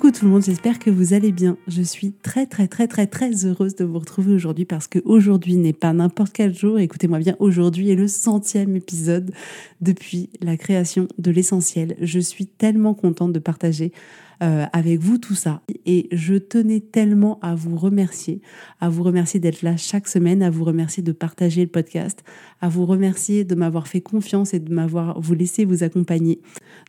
Coucou tout le monde, j'espère que vous allez bien. Je suis très très très très très heureuse de vous retrouver aujourd'hui parce que aujourd'hui n'est pas n'importe quel jour. Écoutez-moi bien, aujourd'hui est le centième épisode depuis la création de l'essentiel. Je suis tellement contente de partager euh, avec vous tout ça. Et je tenais tellement à vous remercier, à vous remercier d'être là chaque semaine, à vous remercier de partager le podcast, à vous remercier de m'avoir fait confiance et de m'avoir vous laisser vous accompagner.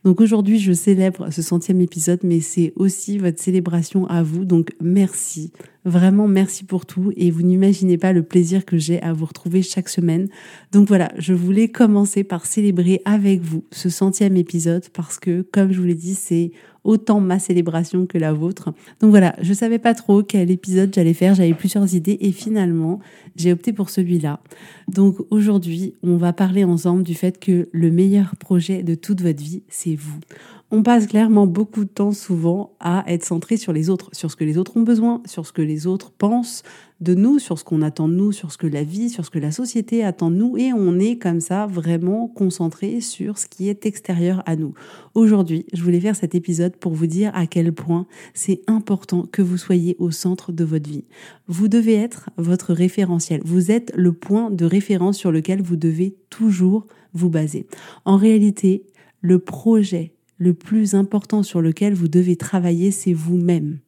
Donc aujourd'hui, je célèbre ce centième épisode, mais c'est aussi votre célébration à vous. Donc merci, vraiment merci pour tout et vous n'imaginez pas le plaisir que j'ai à vous retrouver chaque semaine. Donc voilà, je voulais commencer par célébrer avec vous ce centième épisode parce que, comme je vous l'ai dit, c'est autant ma célébration que la vôtre. Donc voilà, je savais pas trop quel épisode j'allais faire, j'avais plusieurs idées et finalement, j'ai opté pour celui-là. Donc aujourd'hui, on va parler ensemble du fait que le meilleur projet de toute votre vie, c'est vous. On passe clairement beaucoup de temps souvent à être centré sur les autres, sur ce que les autres ont besoin, sur ce que les autres pensent, de nous, sur ce qu'on attend de nous, sur ce que la vie, sur ce que la société attend de nous, et on est comme ça vraiment concentré sur ce qui est extérieur à nous. Aujourd'hui, je voulais faire cet épisode pour vous dire à quel point c'est important que vous soyez au centre de votre vie. Vous devez être votre référentiel. Vous êtes le point de référence sur lequel vous devez toujours vous baser. En réalité, le projet le plus important sur lequel vous devez travailler, c'est vous-même.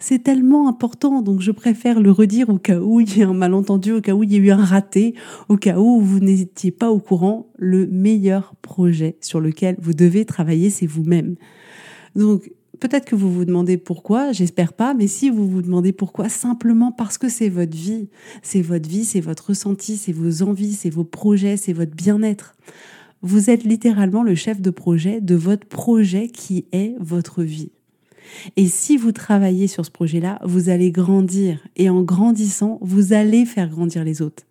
C'est tellement important, donc je préfère le redire au cas où il y a un malentendu, au cas où il y a eu un raté, au cas où vous n'étiez pas au courant. Le meilleur projet sur lequel vous devez travailler, c'est vous-même. Donc, peut-être que vous vous demandez pourquoi, j'espère pas, mais si vous vous demandez pourquoi, simplement parce que c'est votre vie. C'est votre vie, c'est votre ressenti, c'est vos envies, c'est vos projets, c'est votre bien-être. Vous êtes littéralement le chef de projet de votre projet qui est votre vie. Et si vous travaillez sur ce projet-là, vous allez grandir. Et en grandissant, vous allez faire grandir les autres.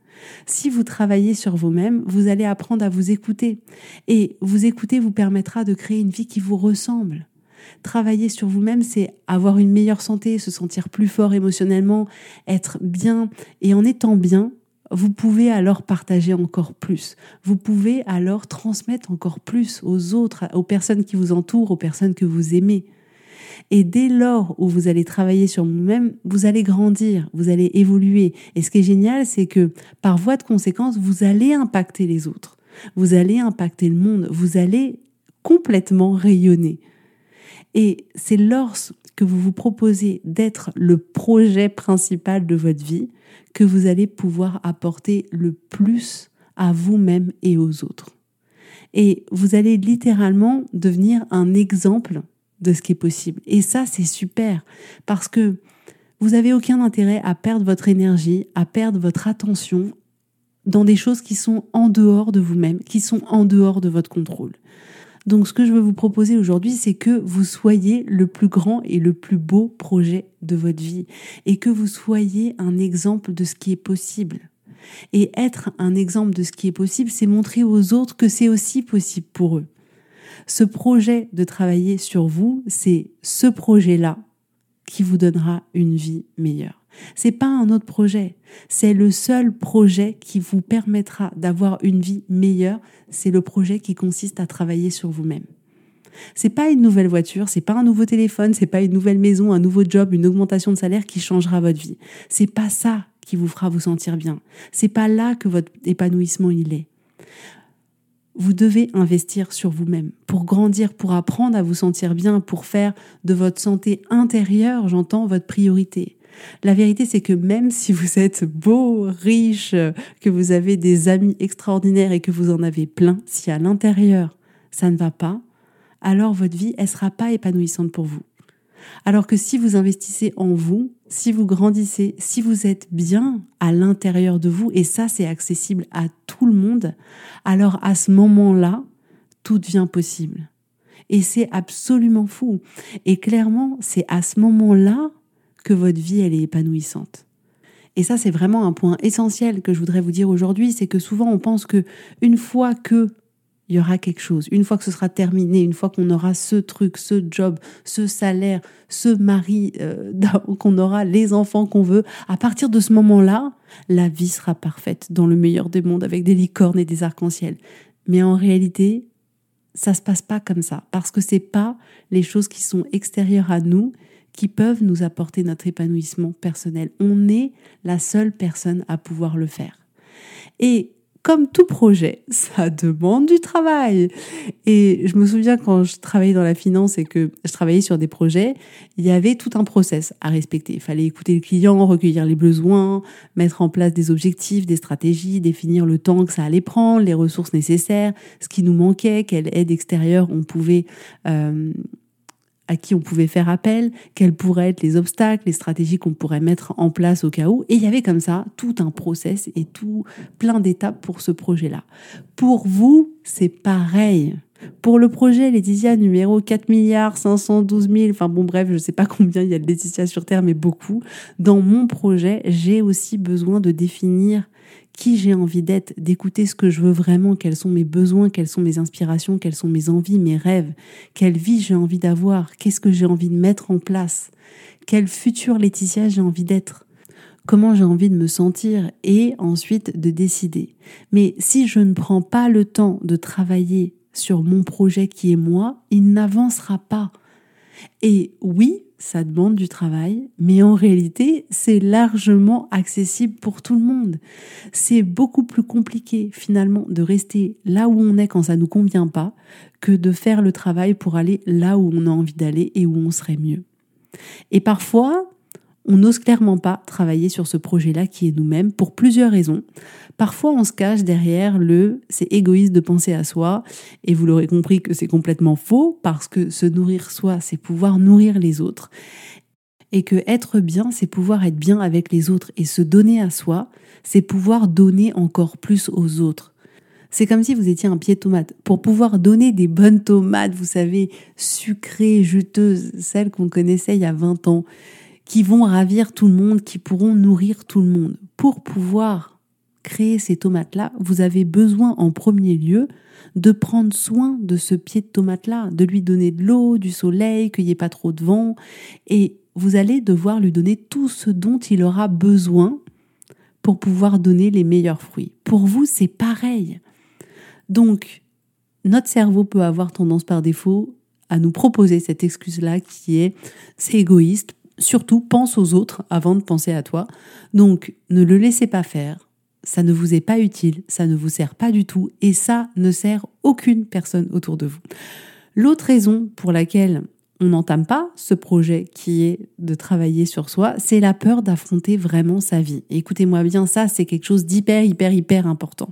Si vous travaillez sur vous-même, vous allez apprendre à vous écouter. Et vous écouter vous permettra de créer une vie qui vous ressemble. Travailler sur vous-même, c'est avoir une meilleure santé, se sentir plus fort émotionnellement, être bien. Et en étant bien, vous pouvez alors partager encore plus. Vous pouvez alors transmettre encore plus aux autres, aux personnes qui vous entourent, aux personnes que vous aimez. Et dès lors où vous allez travailler sur vous-même, vous allez grandir, vous allez évoluer. Et ce qui est génial, c'est que par voie de conséquence, vous allez impacter les autres. Vous allez impacter le monde. Vous allez complètement rayonner. Et c'est lorsque vous vous proposez d'être le projet principal de votre vie que vous allez pouvoir apporter le plus à vous-même et aux autres. Et vous allez littéralement devenir un exemple de ce qui est possible. Et ça, c'est super parce que vous n'avez aucun intérêt à perdre votre énergie, à perdre votre attention dans des choses qui sont en dehors de vous-même, qui sont en dehors de votre contrôle. Donc ce que je veux vous proposer aujourd'hui, c'est que vous soyez le plus grand et le plus beau projet de votre vie et que vous soyez un exemple de ce qui est possible. Et être un exemple de ce qui est possible, c'est montrer aux autres que c'est aussi possible pour eux. Ce projet de travailler sur vous, c'est ce projet-là qui vous donnera une vie meilleure. C'est pas un autre projet, c'est le seul projet qui vous permettra d'avoir une vie meilleure, c'est le projet qui consiste à travailler sur vous-même. C'est pas une nouvelle voiture, c'est pas un nouveau téléphone, c'est pas une nouvelle maison, un nouveau job, une augmentation de salaire qui changera votre vie. C'est pas ça qui vous fera vous sentir bien. C'est pas là que votre épanouissement il est. vous devez investir sur vous-même pour grandir, pour apprendre à vous sentir bien, pour faire de votre santé intérieure, j'entends, votre priorité. La vérité, c'est que même si vous êtes beau, riche, que vous avez des amis extraordinaires et que vous en avez plein, si à l'intérieur ça ne va pas, alors votre vie, elle sera pas épanouissante pour vous. Alors que si vous investissez en vous, si vous grandissez, si vous êtes bien à l'intérieur de vous, et ça c'est accessible à tout le monde, alors à ce moment-là, tout devient possible. Et c'est absolument fou. Et clairement, c'est à ce moment-là que votre vie, elle est épanouissante. Et ça, c'est vraiment un point essentiel que je voudrais vous dire aujourd'hui, c'est que souvent on pense que une fois que il y aura quelque chose. Une fois que ce sera terminé, une fois qu'on aura ce truc, ce job, ce salaire, ce mari, euh, qu'on aura les enfants qu'on veut, à partir de ce moment-là, la vie sera parfaite dans le meilleur des mondes avec des licornes et des arcs-en-ciel. Mais en réalité, ça se passe pas comme ça parce que c'est pas les choses qui sont extérieures à nous qui peuvent nous apporter notre épanouissement personnel. On est la seule personne à pouvoir le faire. Et comme tout projet, ça demande du travail. Et je me souviens quand je travaillais dans la finance et que je travaillais sur des projets, il y avait tout un process à respecter. Il fallait écouter le client, recueillir les besoins, mettre en place des objectifs, des stratégies, définir le temps que ça allait prendre, les ressources nécessaires, ce qui nous manquait, quelle aide extérieure on pouvait euh, à qui on pouvait faire appel, quels pourraient être les obstacles, les stratégies qu'on pourrait mettre en place au cas où. Et il y avait comme ça tout un process et tout plein d'étapes pour ce projet-là. Pour vous, c'est pareil. Pour le projet Laetitia numéro 4 milliards 512 000, enfin bon bref, je ne sais pas combien il y a de Laetitia sur Terre, mais beaucoup. Dans mon projet, j'ai aussi besoin de définir qui j'ai envie d'être, d'écouter ce que je veux vraiment, quels sont mes besoins, quelles sont mes inspirations, quelles sont mes envies, mes rêves, quelle vie j'ai envie d'avoir, qu'est-ce que j'ai envie de mettre en place, quel futur Laetitia j'ai envie d'être, comment j'ai envie de me sentir et ensuite de décider. Mais si je ne prends pas le temps de travailler sur mon projet qui est moi, il n'avancera pas. Et oui, ça demande du travail, mais en réalité, c'est largement accessible pour tout le monde. C'est beaucoup plus compliqué finalement de rester là où on est quand ça nous convient pas que de faire le travail pour aller là où on a envie d'aller et où on serait mieux. Et parfois, on n'ose clairement pas travailler sur ce projet-là qui est nous-mêmes pour plusieurs raisons. Parfois, on se cache derrière le c'est égoïste de penser à soi, et vous l'aurez compris que c'est complètement faux, parce que se nourrir soi, c'est pouvoir nourrir les autres. Et que être bien, c'est pouvoir être bien avec les autres, et se donner à soi, c'est pouvoir donner encore plus aux autres. C'est comme si vous étiez un pied de tomate. Pour pouvoir donner des bonnes tomates, vous savez, sucrées, juteuses, celles qu'on connaissait il y a 20 ans, qui vont ravir tout le monde, qui pourront nourrir tout le monde. Pour pouvoir créer ces tomates-là, vous avez besoin en premier lieu de prendre soin de ce pied de tomate-là, de lui donner de l'eau, du soleil, qu'il n'y ait pas trop de vent, et vous allez devoir lui donner tout ce dont il aura besoin pour pouvoir donner les meilleurs fruits. Pour vous, c'est pareil. Donc, notre cerveau peut avoir tendance par défaut à nous proposer cette excuse-là qui est c'est égoïste, surtout pense aux autres avant de penser à toi. Donc ne le laissez pas faire. Ça ne vous est pas utile, ça ne vous sert pas du tout et ça ne sert aucune personne autour de vous. L'autre raison pour laquelle on n'entame pas ce projet qui est de travailler sur soi, c'est la peur d'affronter vraiment sa vie. Écoutez-moi bien, ça c'est quelque chose d'hyper hyper hyper important.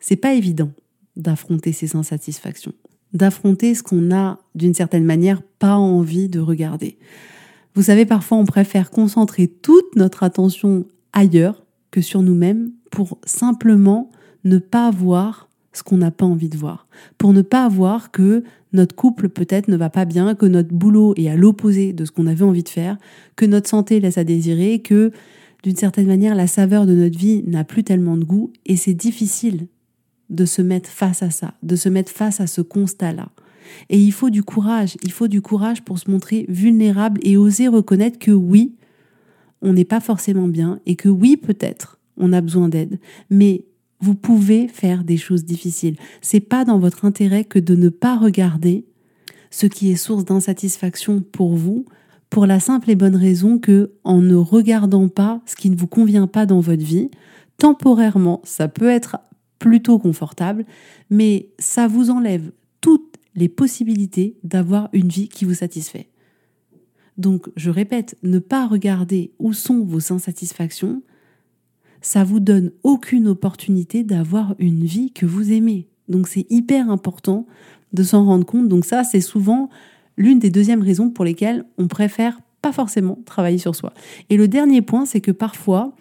C'est pas évident d'affronter ses insatisfactions, d'affronter ce qu'on a d'une certaine manière pas envie de regarder. Vous savez, parfois on préfère concentrer toute notre attention ailleurs que sur nous-mêmes pour simplement ne pas voir ce qu'on n'a pas envie de voir. Pour ne pas voir que notre couple peut-être ne va pas bien, que notre boulot est à l'opposé de ce qu'on avait envie de faire, que notre santé laisse à désirer, que d'une certaine manière la saveur de notre vie n'a plus tellement de goût et c'est difficile de se mettre face à ça, de se mettre face à ce constat-là. Et il faut du courage, il faut du courage pour se montrer vulnérable et oser reconnaître que oui, on n'est pas forcément bien et que oui, peut-être, on a besoin d'aide, mais vous pouvez faire des choses difficiles. C'est pas dans votre intérêt que de ne pas regarder ce qui est source d'insatisfaction pour vous, pour la simple et bonne raison que en ne regardant pas ce qui ne vous convient pas dans votre vie, temporairement, ça peut être plutôt confortable, mais ça vous enlève les possibilités d'avoir une vie qui vous satisfait. Donc, je répète, ne pas regarder où sont vos insatisfactions, ça vous donne aucune opportunité d'avoir une vie que vous aimez. Donc, c'est hyper important de s'en rendre compte. Donc, ça, c'est souvent l'une des deuxièmes raisons pour lesquelles on préfère pas forcément travailler sur soi. Et le dernier point, c'est que parfois,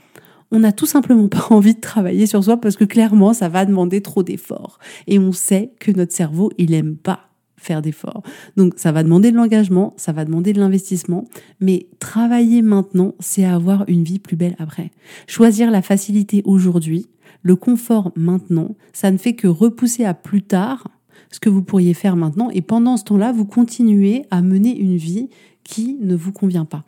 on n'a tout simplement pas envie de travailler sur soi parce que clairement, ça va demander trop d'efforts. Et on sait que notre cerveau, il aime pas faire d'efforts. Donc ça va demander de l'engagement, ça va demander de l'investissement, mais travailler maintenant, c'est avoir une vie plus belle après. Choisir la facilité aujourd'hui, le confort maintenant, ça ne fait que repousser à plus tard ce que vous pourriez faire maintenant et pendant ce temps-là, vous continuez à mener une vie qui ne vous convient pas.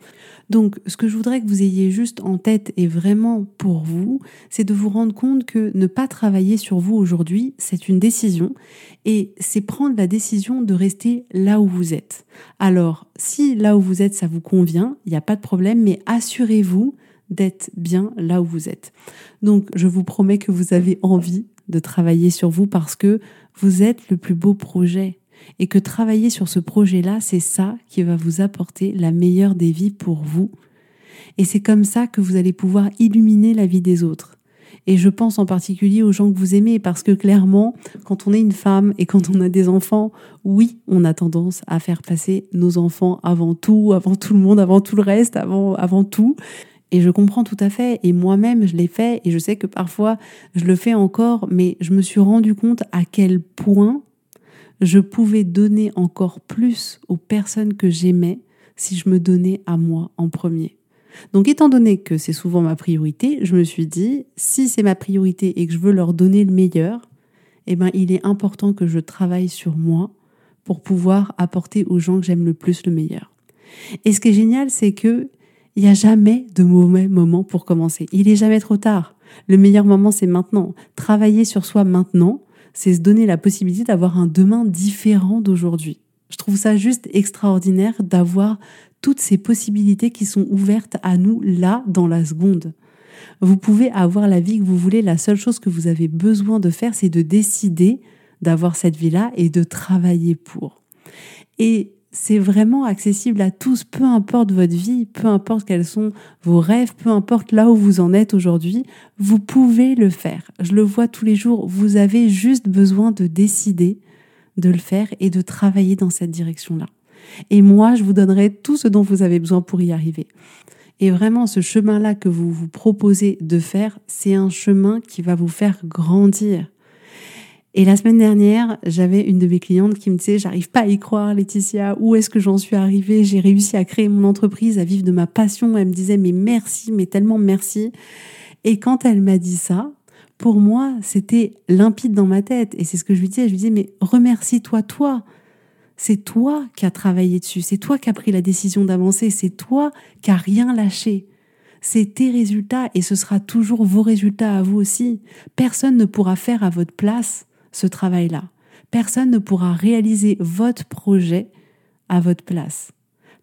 Donc, ce que je voudrais que vous ayez juste en tête et vraiment pour vous, c'est de vous rendre compte que ne pas travailler sur vous aujourd'hui, c'est une décision et c'est prendre la décision de rester là où vous êtes. Alors, si là où vous êtes, ça vous convient, il n'y a pas de problème, mais assurez-vous d'être bien là où vous êtes. Donc, je vous promets que vous avez envie de travailler sur vous parce que vous êtes le plus beau projet et que travailler sur ce projet-là, c'est ça qui va vous apporter la meilleure des vies pour vous. Et c'est comme ça que vous allez pouvoir illuminer la vie des autres. Et je pense en particulier aux gens que vous aimez, parce que clairement, quand on est une femme et quand on a des enfants, oui, on a tendance à faire passer nos enfants avant tout, avant tout le monde, avant tout le reste, avant, avant tout. Et je comprends tout à fait, et moi-même je l'ai fait, et je sais que parfois je le fais encore, mais je me suis rendu compte à quel point je pouvais donner encore plus aux personnes que j'aimais si je me donnais à moi en premier. Donc étant donné que c'est souvent ma priorité, je me suis dit, si c'est ma priorité et que je veux leur donner le meilleur, eh ben, il est important que je travaille sur moi pour pouvoir apporter aux gens que j'aime le plus le meilleur. Et ce qui est génial, c'est que il n'y a jamais de mauvais moment pour commencer. Il est jamais trop tard. Le meilleur moment, c'est maintenant. Travailler sur soi maintenant, c'est se donner la possibilité d'avoir un demain différent d'aujourd'hui. Je trouve ça juste extraordinaire d'avoir toutes ces possibilités qui sont ouvertes à nous là, dans la seconde. Vous pouvez avoir la vie que vous voulez. La seule chose que vous avez besoin de faire, c'est de décider d'avoir cette vie-là et de travailler pour. Et c'est vraiment accessible à tous, peu importe votre vie, peu importe quels sont vos rêves, peu importe là où vous en êtes aujourd'hui, vous pouvez le faire. Je le vois tous les jours, vous avez juste besoin de décider de le faire et de travailler dans cette direction-là. Et moi, je vous donnerai tout ce dont vous avez besoin pour y arriver. Et vraiment, ce chemin-là que vous vous proposez de faire, c'est un chemin qui va vous faire grandir. Et la semaine dernière, j'avais une de mes clientes qui me disait J'arrive pas à y croire, Laetitia, où est-ce que j'en suis arrivée? J'ai réussi à créer mon entreprise, à vivre de ma passion. Elle me disait Mais merci, mais tellement merci. Et quand elle m'a dit ça, pour moi, c'était limpide dans ma tête. Et c'est ce que je lui disais. Je lui disais Mais remercie-toi, toi. C'est toi qui as travaillé dessus. C'est toi qui as pris la décision d'avancer. C'est toi qui as rien lâché c'est tes résultats et ce sera toujours vos résultats à vous aussi. Personne ne pourra faire à votre place ce travail-là. Personne ne pourra réaliser votre projet à votre place.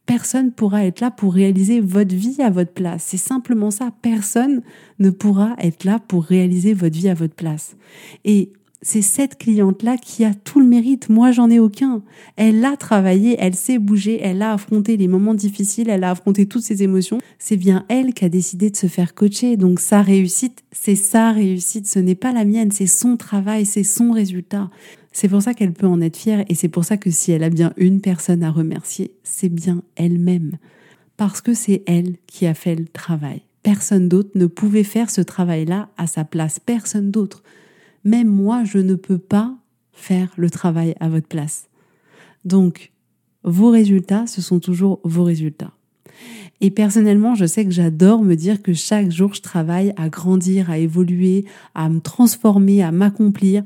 Personne pourra être là pour réaliser votre vie à votre place. C'est simplement ça. Personne ne pourra être là pour réaliser votre vie à votre place. Et c'est cette cliente-là qui a tout le mérite. Moi, j'en ai aucun. Elle a travaillé, elle s'est bougée, elle a affronté les moments difficiles, elle a affronté toutes ses émotions. C'est bien elle qui a décidé de se faire coacher. Donc, sa réussite, c'est sa réussite. Ce n'est pas la mienne, c'est son travail, c'est son résultat. C'est pour ça qu'elle peut en être fière et c'est pour ça que si elle a bien une personne à remercier, c'est bien elle-même. Parce que c'est elle qui a fait le travail. Personne d'autre ne pouvait faire ce travail-là à sa place. Personne d'autre même moi, je ne peux pas faire le travail à votre place. Donc, vos résultats, ce sont toujours vos résultats. Et personnellement, je sais que j'adore me dire que chaque jour, je travaille à grandir, à évoluer, à me transformer, à m'accomplir.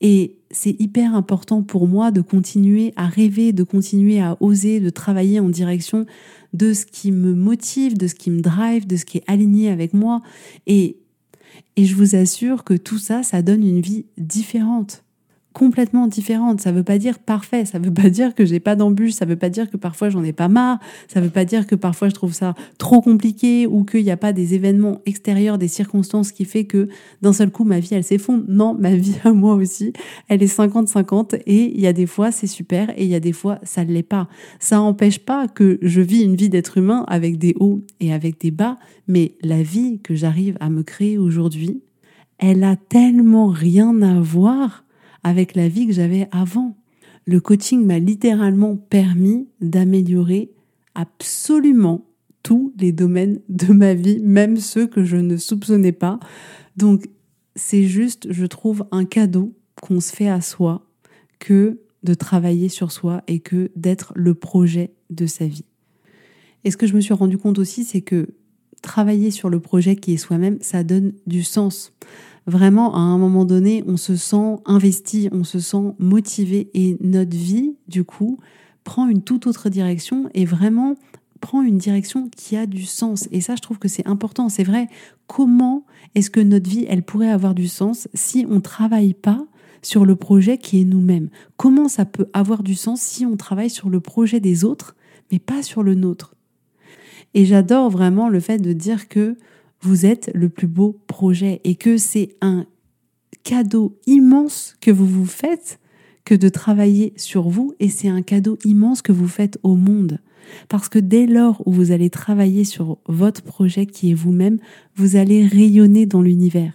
Et c'est hyper important pour moi de continuer à rêver, de continuer à oser, de travailler en direction de ce qui me motive, de ce qui me drive, de ce qui est aligné avec moi. Et et je vous assure que tout ça, ça donne une vie différente. Complètement différentes. Ça veut pas dire parfait, ça veut pas dire que j'ai pas d'embûches, ça veut pas dire que parfois j'en ai pas marre, ça veut pas dire que parfois je trouve ça trop compliqué ou qu'il n'y a pas des événements extérieurs, des circonstances qui fait que d'un seul coup ma vie elle s'effondre. Non, ma vie à moi aussi, elle est 50-50 et il y a des fois c'est super et il y a des fois ça ne l'est pas. Ça n'empêche pas que je vis une vie d'être humain avec des hauts et avec des bas, mais la vie que j'arrive à me créer aujourd'hui, elle a tellement rien à voir avec la vie que j'avais avant. Le coaching m'a littéralement permis d'améliorer absolument tous les domaines de ma vie, même ceux que je ne soupçonnais pas. Donc c'est juste, je trouve, un cadeau qu'on se fait à soi que de travailler sur soi et que d'être le projet de sa vie. Et ce que je me suis rendu compte aussi, c'est que travailler sur le projet qui est soi-même, ça donne du sens vraiment, à un moment donné, on se sent investi, on se sent motivé et notre vie, du coup, prend une toute autre direction et vraiment prend une direction qui a du sens. Et ça, je trouve que c'est important. C'est vrai, comment est-ce que notre vie, elle pourrait avoir du sens si on ne travaille pas sur le projet qui est nous-mêmes? Comment ça peut avoir du sens si on travaille sur le projet des autres, mais pas sur le nôtre? Et j'adore vraiment le fait de dire que vous êtes le plus beau projet et que c'est un cadeau immense que vous vous faites que de travailler sur vous et c'est un cadeau immense que vous faites au monde. Parce que dès lors où vous allez travailler sur votre projet qui est vous-même, vous allez rayonner dans l'univers.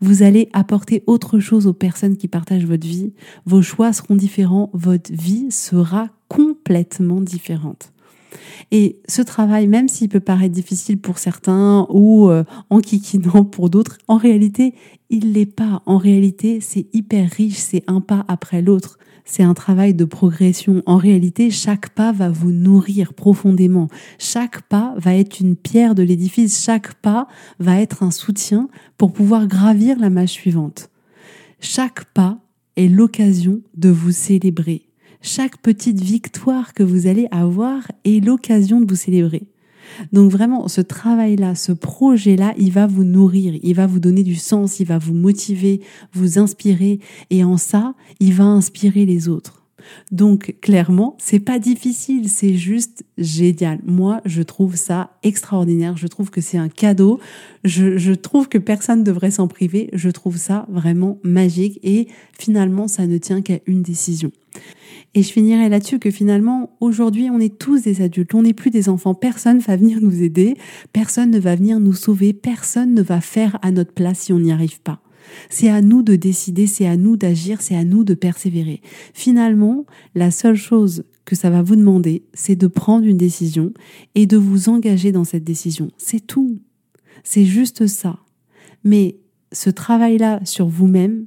Vous allez apporter autre chose aux personnes qui partagent votre vie. Vos choix seront différents. Votre vie sera complètement différente. Et ce travail, même s'il peut paraître difficile pour certains ou euh, enquiquinant pour d'autres, en réalité, il l'est pas. En réalité, c'est hyper riche, c'est un pas après l'autre. C'est un travail de progression. En réalité, chaque pas va vous nourrir profondément. Chaque pas va être une pierre de l'édifice. Chaque pas va être un soutien pour pouvoir gravir la marche suivante. Chaque pas est l'occasion de vous célébrer chaque petite victoire que vous allez avoir est l'occasion de vous célébrer. Donc vraiment, ce travail-là, ce projet-là, il va vous nourrir, il va vous donner du sens, il va vous motiver, vous inspirer, et en ça, il va inspirer les autres. Donc clairement, c'est pas difficile, c'est juste génial. Moi, je trouve ça extraordinaire. Je trouve que c'est un cadeau. Je, je trouve que personne ne devrait s'en priver. Je trouve ça vraiment magique. Et finalement, ça ne tient qu'à une décision. Et je finirai là-dessus que finalement, aujourd'hui, on est tous des adultes, on n'est plus des enfants. Personne ne va venir nous aider, personne ne va venir nous sauver, personne ne va faire à notre place si on n'y arrive pas. C'est à nous de décider, c'est à nous d'agir, c'est à nous de persévérer. Finalement, la seule chose que ça va vous demander, c'est de prendre une décision et de vous engager dans cette décision. C'est tout. C'est juste ça. Mais ce travail-là sur vous-même,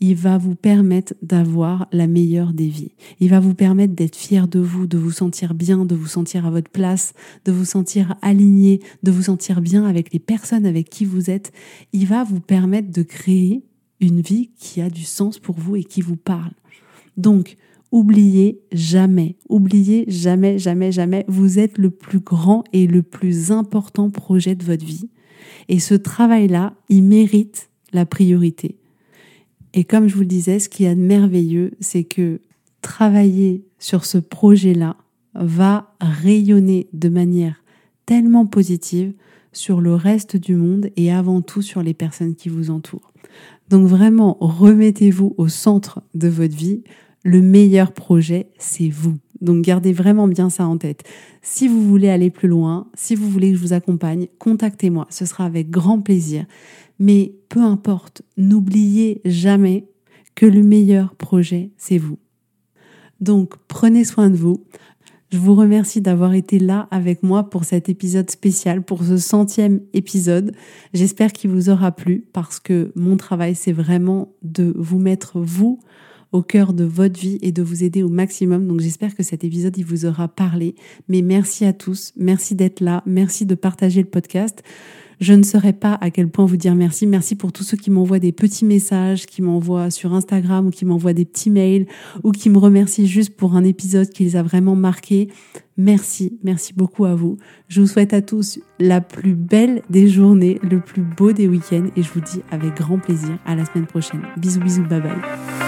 il va vous permettre d'avoir la meilleure des vies. Il va vous permettre d'être fier de vous, de vous sentir bien, de vous sentir à votre place, de vous sentir aligné, de vous sentir bien avec les personnes avec qui vous êtes. Il va vous permettre de créer une vie qui a du sens pour vous et qui vous parle. Donc, oubliez jamais, oubliez jamais, jamais, jamais, vous êtes le plus grand et le plus important projet de votre vie. Et ce travail-là, il mérite la priorité. Et comme je vous le disais, ce qui est merveilleux, c'est que travailler sur ce projet-là va rayonner de manière tellement positive sur le reste du monde et avant tout sur les personnes qui vous entourent. Donc vraiment, remettez-vous au centre de votre vie. Le meilleur projet, c'est vous. Donc gardez vraiment bien ça en tête. Si vous voulez aller plus loin, si vous voulez que je vous accompagne, contactez-moi. Ce sera avec grand plaisir. Mais peu importe, n'oubliez jamais que le meilleur projet, c'est vous. Donc prenez soin de vous. Je vous remercie d'avoir été là avec moi pour cet épisode spécial, pour ce centième épisode. J'espère qu'il vous aura plu parce que mon travail, c'est vraiment de vous mettre, vous, au cœur de votre vie et de vous aider au maximum. Donc j'espère que cet épisode, il vous aura parlé. Mais merci à tous, merci d'être là, merci de partager le podcast. Je ne saurais pas à quel point vous dire merci. Merci pour tous ceux qui m'envoient des petits messages, qui m'envoient sur Instagram ou qui m'envoient des petits mails ou qui me remercient juste pour un épisode qui les a vraiment marqués. Merci, merci beaucoup à vous. Je vous souhaite à tous la plus belle des journées, le plus beau des week-ends et je vous dis avec grand plaisir à la semaine prochaine. Bisous bisous, bye bye.